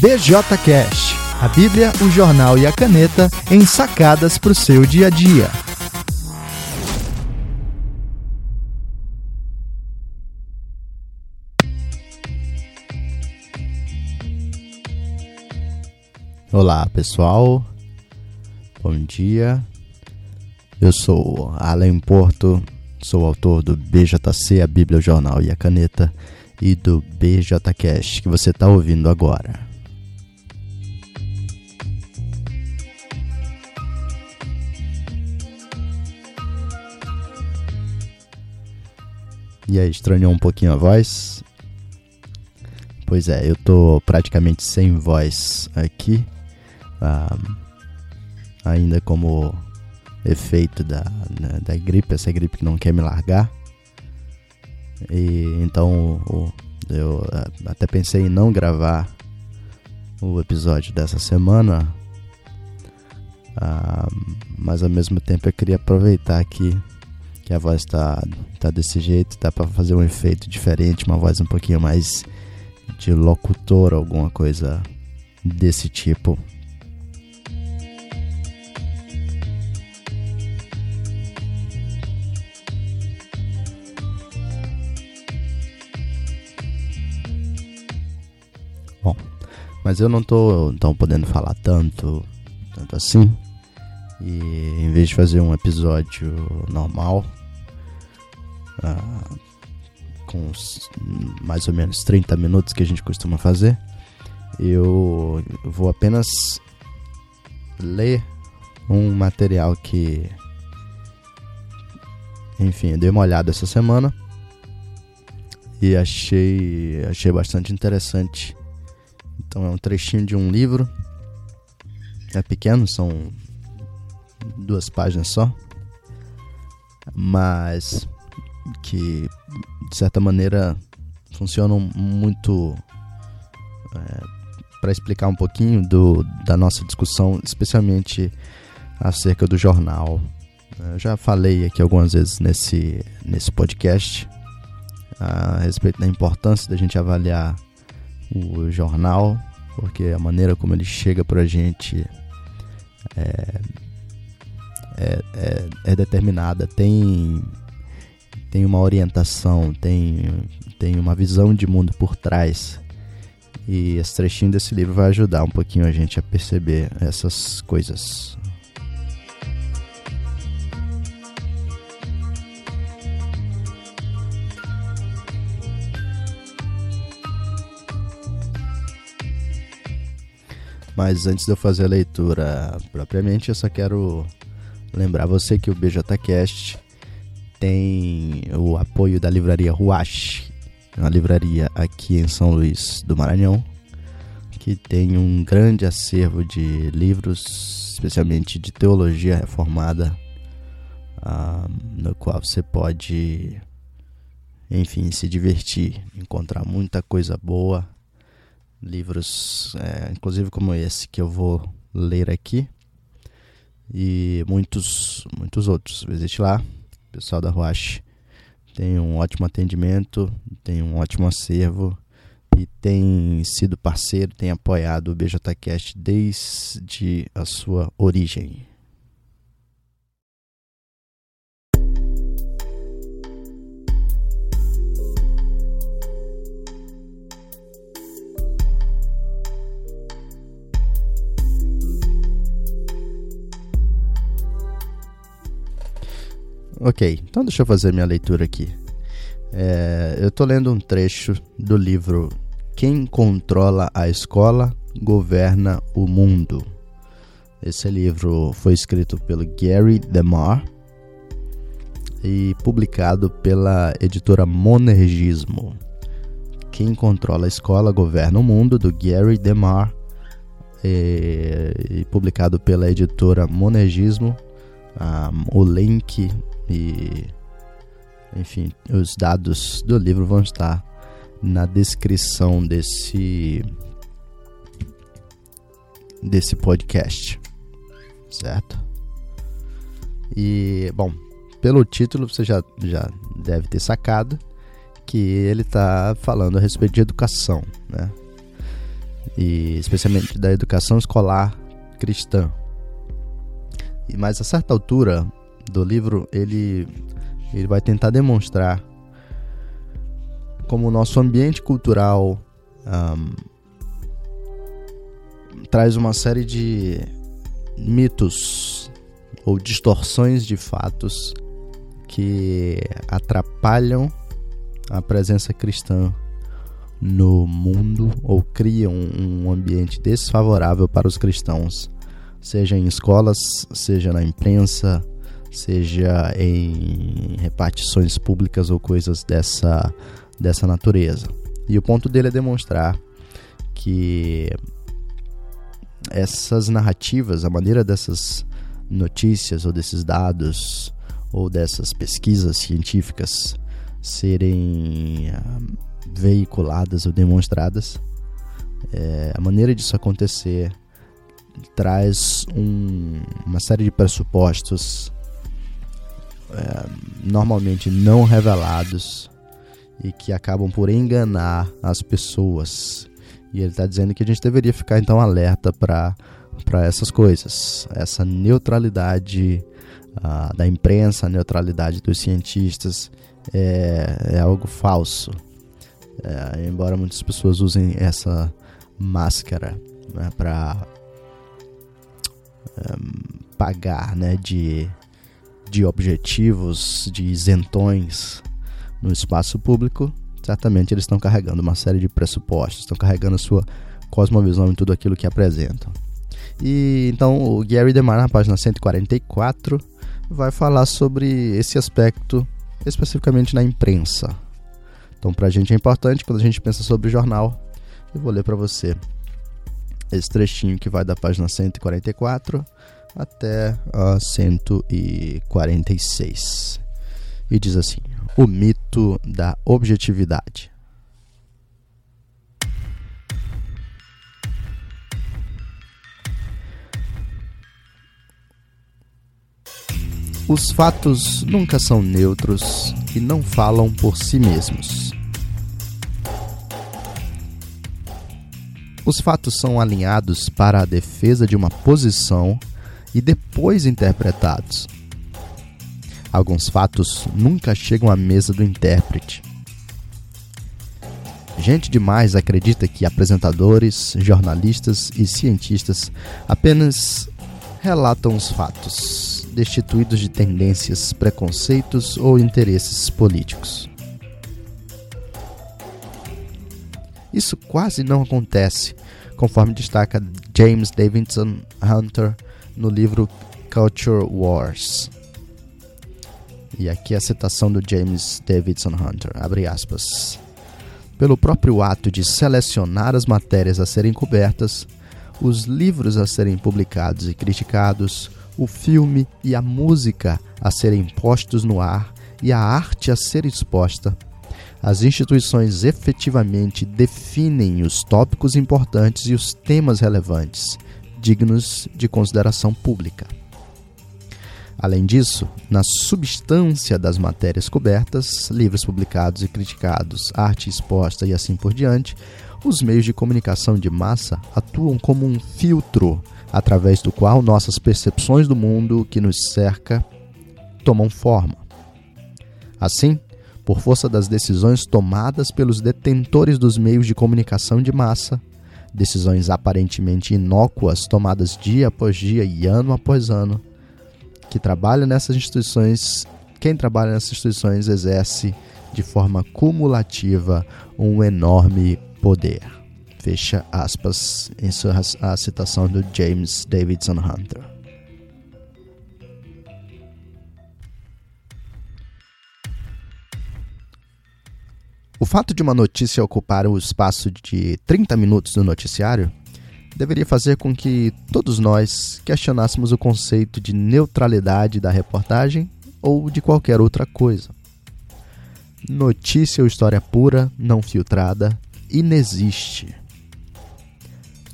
BJ Cash, a Bíblia, o jornal e a caneta em sacadas para o seu dia a dia. Olá pessoal, bom dia. Eu sou Alan Porto, sou autor do BJC, a Bíblia, o Jornal e a Caneta, e do BJCast que você está ouvindo agora. E aí, estranhou um pouquinho a voz? Pois é, eu tô praticamente sem voz aqui, ah, ainda como efeito da, da gripe, essa gripe que não quer me largar. E então eu até pensei em não gravar o episódio dessa semana, ah, mas ao mesmo tempo eu queria aproveitar aqui que a voz tá, tá desse jeito, dá para fazer um efeito diferente, uma voz um pouquinho mais de locutor, alguma coisa desse tipo. Bom, mas eu não tô então podendo falar tanto, tanto assim. E em vez de fazer um episódio normal, uh, com mais ou menos 30 minutos que a gente costuma fazer, eu vou apenas ler um material que, enfim, dei uma olhada essa semana e achei, achei bastante interessante. Então é um trechinho de um livro, é pequeno, são duas páginas só, mas que de certa maneira funcionam muito é, para explicar um pouquinho do, da nossa discussão, especialmente acerca do jornal. Eu já falei aqui algumas vezes nesse, nesse podcast a respeito da importância da gente avaliar o jornal, porque a maneira como ele chega para a gente é, é, é, é determinada. Tem tem uma orientação, tem, tem uma visão de mundo por trás. E esse trechinho desse livro vai ajudar um pouquinho a gente a perceber essas coisas. Mas antes de eu fazer a leitura propriamente, eu só quero lembrar você que o BJCast tem o apoio da livraria Ruache, uma livraria aqui em São Luís do Maranhão, que tem um grande acervo de livros, especialmente de teologia reformada, uh, no qual você pode, enfim, se divertir, encontrar muita coisa boa, livros, é, inclusive como esse que eu vou ler aqui, e muitos, muitos outros. Visite lá, pessoal da Ruach tem um ótimo atendimento, tem um ótimo acervo e tem sido parceiro, tem apoiado o BJCast desde a sua origem. Ok, então deixa eu fazer minha leitura aqui. É, eu estou lendo um trecho do livro Quem Controla a Escola Governa o Mundo. Esse livro foi escrito pelo Gary DeMar e publicado pela editora Monergismo. Quem Controla a Escola Governa o Mundo, do Gary DeMar, e, e publicado pela editora Monergismo. Um, o link e enfim, os dados do livro vão estar na descrição desse desse podcast, certo? E bom, pelo título você já, já deve ter sacado que ele está falando a respeito de educação, né? e especialmente da educação escolar cristã. Mas a certa altura do livro ele ele vai tentar demonstrar como o nosso ambiente cultural um, traz uma série de mitos ou distorções de fatos que atrapalham a presença cristã no mundo ou criam um ambiente desfavorável para os cristãos, seja em escolas, seja na imprensa, seja em repartições públicas ou coisas dessa, dessa natureza. E o ponto dele é demonstrar que essas narrativas, a maneira dessas notícias ou desses dados ou dessas pesquisas científicas serem uh, veiculadas ou demonstradas, é, a maneira disso acontecer traz um, uma série de pressupostos é, normalmente não revelados e que acabam por enganar as pessoas. E ele está dizendo que a gente deveria ficar então alerta para essas coisas, essa neutralidade uh, da imprensa, a neutralidade dos cientistas é, é algo falso. É, embora muitas pessoas usem essa máscara né, para um, pagar né, de, de objetivos, de isentões no espaço público, certamente eles estão carregando uma série de pressupostos, estão carregando a sua cosmovisão em tudo aquilo que apresentam. E então o Gary DeMar, na página 144, vai falar sobre esse aspecto especificamente na imprensa. Então, para a gente é importante quando a gente pensa sobre jornal. Eu vou ler para você esse trechinho que vai da página 144 até a 146. E diz assim: O mito da objetividade. Os fatos nunca são neutros e não falam por si mesmos. Os fatos são alinhados para a defesa de uma posição e depois interpretados. Alguns fatos nunca chegam à mesa do intérprete. Gente demais acredita que apresentadores, jornalistas e cientistas apenas relatam os fatos destituídos de tendências, preconceitos ou interesses políticos. Isso quase não acontece, conforme destaca James Davidson Hunter no livro Culture Wars. E aqui a citação do James Davidson Hunter, abre aspas. Pelo próprio ato de selecionar as matérias a serem cobertas, os livros a serem publicados e criticados, o filme e a música a serem postos no ar e a arte a ser exposta. As instituições efetivamente definem os tópicos importantes e os temas relevantes, dignos de consideração pública. Além disso, na substância das matérias cobertas, livros publicados e criticados, arte exposta e assim por diante, os meios de comunicação de massa atuam como um filtro através do qual nossas percepções do mundo que nos cerca tomam forma. Assim, por força das decisões tomadas pelos detentores dos meios de comunicação de massa, decisões aparentemente inócuas tomadas dia após dia e ano após ano, que trabalham nessas instituições, quem trabalha nessas instituições exerce de forma cumulativa um enorme poder. Fecha aspas, encerra a citação do James Davidson Hunter. O fato de uma notícia ocupar o espaço de 30 minutos do noticiário deveria fazer com que todos nós questionássemos o conceito de neutralidade da reportagem ou de qualquer outra coisa. Notícia ou história pura, não filtrada, inexiste.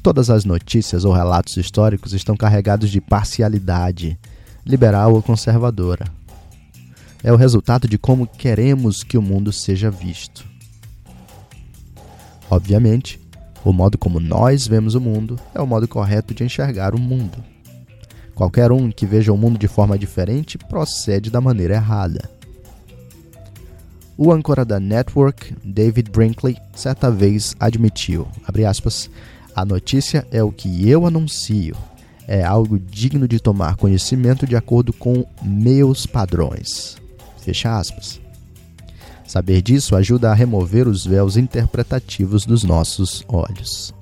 Todas as notícias ou relatos históricos estão carregados de parcialidade, liberal ou conservadora. É o resultado de como queremos que o mundo seja visto. Obviamente, O modo como nós vemos o mundo é o modo correto de enxergar o mundo. Qualquer um que veja o mundo de forma diferente procede da maneira errada. O âncora da network, David Brinkley, certa vez admitiu, aspas, a notícia é o que eu anuncio. É algo digno de tomar conhecimento de acordo com meus padrões. Fecha aspas. Saber disso ajuda a remover os véus interpretativos dos nossos olhos.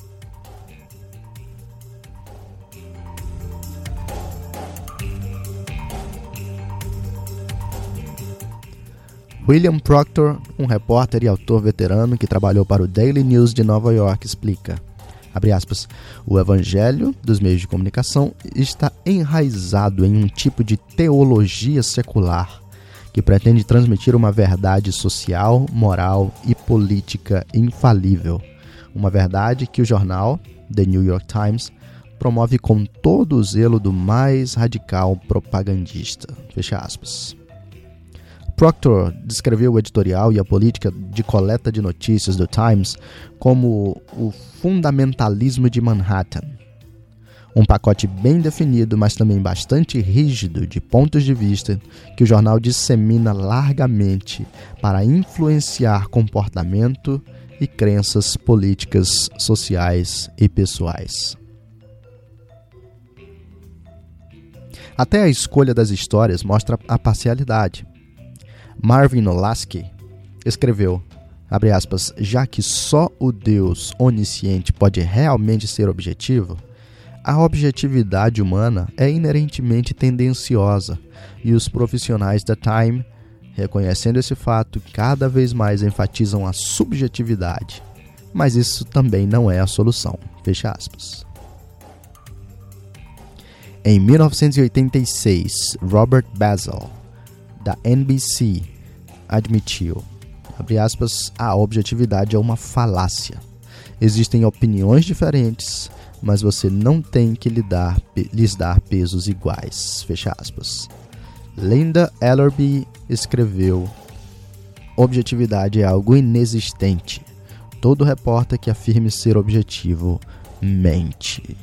William Proctor, um repórter e autor veterano que trabalhou para o Daily News de Nova York, explica: aspas, o evangelho dos meios de comunicação está enraizado em um tipo de teologia secular que pretende transmitir uma verdade social, moral e política infalível. Uma verdade que o jornal The New York Times promove com todo o zelo do mais radical propagandista. Fecha aspas. Proctor descreveu o editorial e a política de coleta de notícias do Times como o fundamentalismo de Manhattan. Um pacote bem definido, mas também bastante rígido de pontos de vista que o jornal dissemina largamente para influenciar comportamento e crenças políticas, sociais e pessoais. Até a escolha das histórias mostra a parcialidade. Marvin Olasky escreveu, aspas, já que só o Deus onisciente pode realmente ser objetivo, a objetividade humana é inerentemente tendenciosa e os profissionais da Time, reconhecendo esse fato, cada vez mais enfatizam a subjetividade. Mas isso também não é a solução. Fecha aspas. Em 1986, Robert Basil da NBC, admitiu, aspas, a objetividade é uma falácia. Existem opiniões diferentes, mas você não tem que lhe dar, lhes dar pesos iguais. Fecha aspas. Linda Ellerby escreveu: Objetividade é algo inexistente. Todo repórter que afirme ser objetivo mente.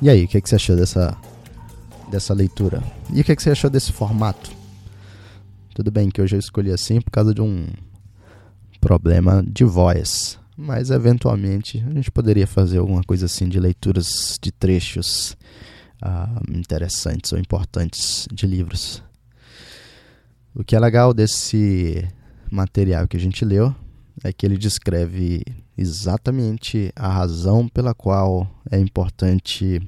E aí, o que, é que você achou dessa, dessa leitura? E o que, é que você achou desse formato? Tudo bem que hoje eu escolhi assim por causa de um problema de voz, mas eventualmente a gente poderia fazer alguma coisa assim de leituras de trechos uh, interessantes ou importantes de livros. O que é legal desse material que a gente leu é que ele descreve exatamente a razão pela qual é importante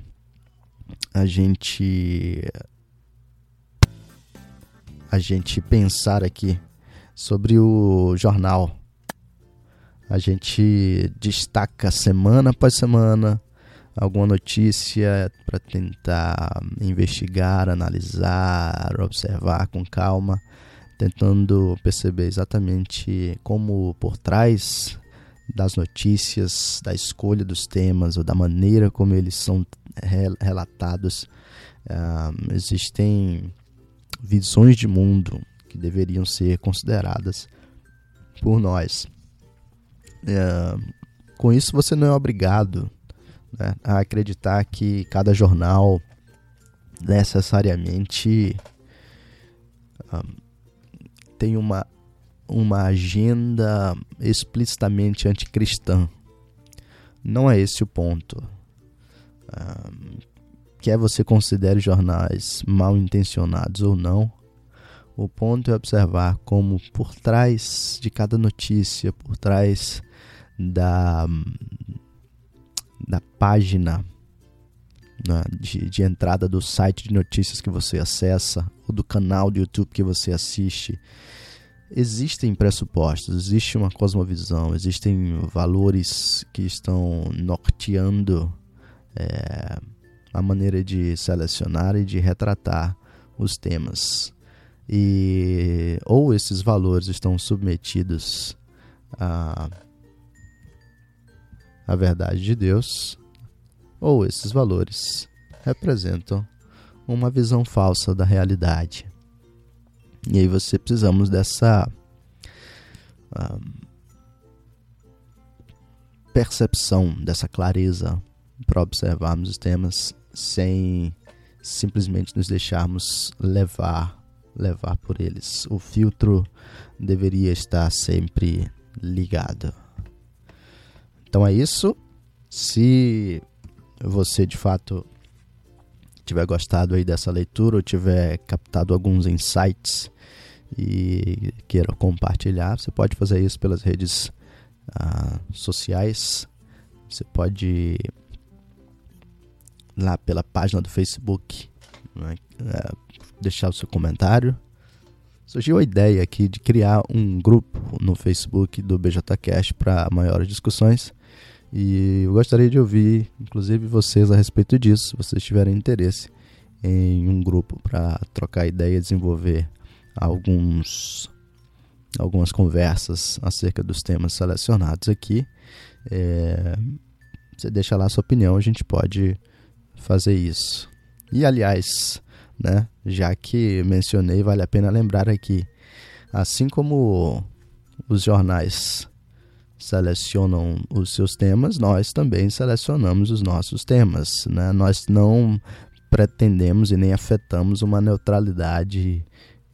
a gente a gente pensar aqui sobre o jornal. A gente destaca semana após semana alguma notícia para tentar investigar, analisar, observar com calma tentando perceber exatamente como por trás das notícias, da escolha dos temas ou da maneira como eles são relatados, uh, existem visões de mundo que deveriam ser consideradas por nós. Uh, com isso, você não é obrigado né, a acreditar que cada jornal necessariamente uh, tem uma, uma agenda explicitamente anticristã. Não é esse o ponto. Quer você considere jornais mal intencionados ou não, o ponto é observar como por trás de cada notícia, por trás da, da página né, de, de entrada do site de notícias que você acessa ou do canal do YouTube que você assiste, existem pressupostos, existe uma cosmovisão, existem valores que estão norteando é, a maneira de selecionar e de retratar os temas. E ou esses valores estão submetidos a a verdade de Deus, ou esses valores representam uma visão falsa da realidade. E aí você precisamos dessa uh, percepção, dessa clareza para observarmos os temas sem simplesmente nos deixarmos levar levar por eles. O filtro deveria estar sempre ligado. Então é isso. Se você de fato tiver gostado aí dessa leitura ou tiver captado alguns insights e queira compartilhar, você pode fazer isso pelas redes ah, sociais. Você pode lá pela página do Facebook né, é, deixar o seu comentário. Surgiu a ideia aqui de criar um grupo no Facebook do BJCast para maiores discussões. E eu gostaria de ouvir, inclusive, vocês a respeito disso, se vocês tiverem interesse em um grupo para trocar ideia e desenvolver alguns, algumas conversas acerca dos temas selecionados aqui. É, você deixa lá a sua opinião, a gente pode fazer isso. E aliás, né, já que mencionei, vale a pena lembrar aqui, assim como os jornais selecionam os seus temas, nós também selecionamos os nossos temas. Né? Nós não pretendemos e nem afetamos uma neutralidade,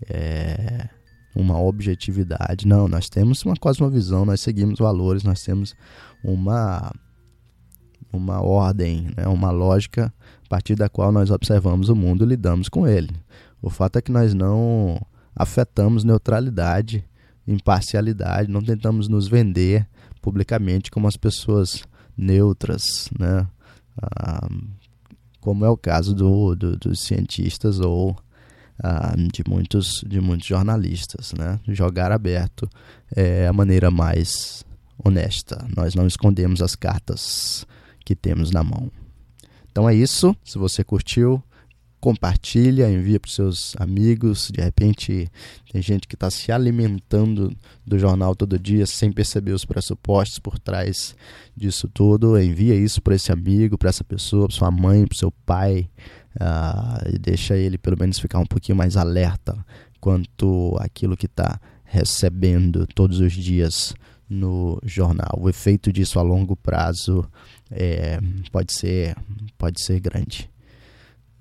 é, uma objetividade. Não, nós temos uma cosmovisão, nós seguimos valores, nós temos uma, uma ordem, né? uma lógica a partir da qual nós observamos o mundo e lidamos com ele. O fato é que nós não afetamos neutralidade, imparcialidade, não tentamos nos vender publicamente como as pessoas neutras, né? Ah, como é o caso do, do, dos cientistas ou ah, de, muitos, de muitos jornalistas. Né? Jogar aberto é a maneira mais honesta. Nós não escondemos as cartas que temos na mão. Então é isso. Se você curtiu, compartilha, envia para os seus amigos. De repente, tem gente que está se alimentando do jornal todo dia sem perceber os pressupostos por trás disso tudo. Envia isso para esse amigo, para essa pessoa, para sua mãe, para seu pai. Uh, e deixa ele pelo menos ficar um pouquinho mais alerta quanto aquilo que está recebendo todos os dias no jornal. O efeito disso a longo prazo é, pode ser pode ser grande.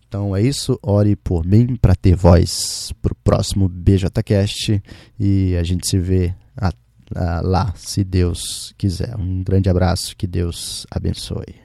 Então é isso. Ore por mim para ter voz para o próximo BJCast e a gente se vê lá, se Deus quiser. Um grande abraço, que Deus abençoe.